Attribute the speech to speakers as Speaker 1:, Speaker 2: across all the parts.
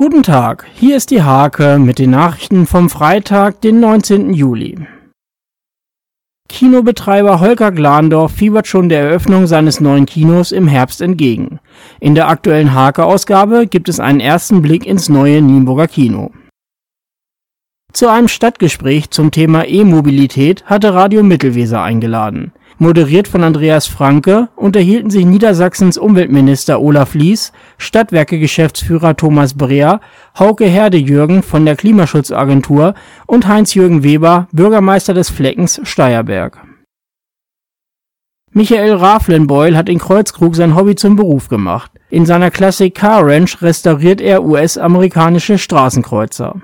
Speaker 1: Guten Tag, hier ist die Hake mit den Nachrichten vom Freitag, den 19. Juli. Kinobetreiber Holger Glandorf fiebert schon der Eröffnung seines neuen Kinos im Herbst entgegen. In der aktuellen Hake-Ausgabe gibt es einen ersten Blick ins neue Nienburger Kino. Zu einem Stadtgespräch zum Thema E-Mobilität hatte Radio Mittelweser eingeladen. Moderiert von Andreas Franke unterhielten sich Niedersachsens Umweltminister Olaf Lies, Stadtwerke-Geschäftsführer Thomas Breer, Hauke Herde-Jürgen von der Klimaschutzagentur und Heinz-Jürgen Weber, Bürgermeister des Fleckens Steierberg. Michael Raflenbeul hat in Kreuzkrug sein Hobby zum Beruf gemacht. In seiner Classic Car Ranch restauriert er US-amerikanische Straßenkreuzer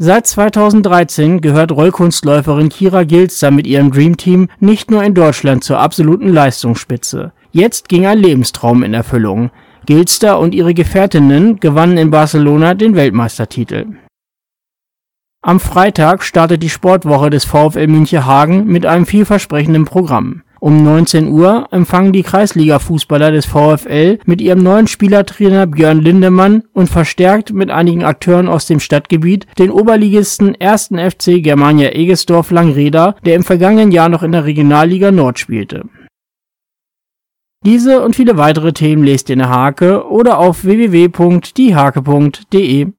Speaker 1: Seit 2013 gehört Rollkunstläuferin Kira Gilster mit ihrem Dream Team nicht nur in Deutschland zur absoluten Leistungsspitze. Jetzt ging ein Lebenstraum in Erfüllung. Gilster und ihre Gefährtinnen gewannen in Barcelona den Weltmeistertitel. Am Freitag startet die Sportwoche des VfL München Hagen mit einem vielversprechenden Programm um 19 Uhr empfangen die Kreisliga-Fußballer des VfL mit ihrem neuen Spielertrainer Björn Lindemann und verstärkt mit einigen Akteuren aus dem Stadtgebiet den Oberligisten 1. FC Germania Egesdorf Langreda, der im vergangenen Jahr noch in der Regionalliga Nord spielte. Diese und viele weitere Themen lest ihr in der Hake oder auf www.diehake.de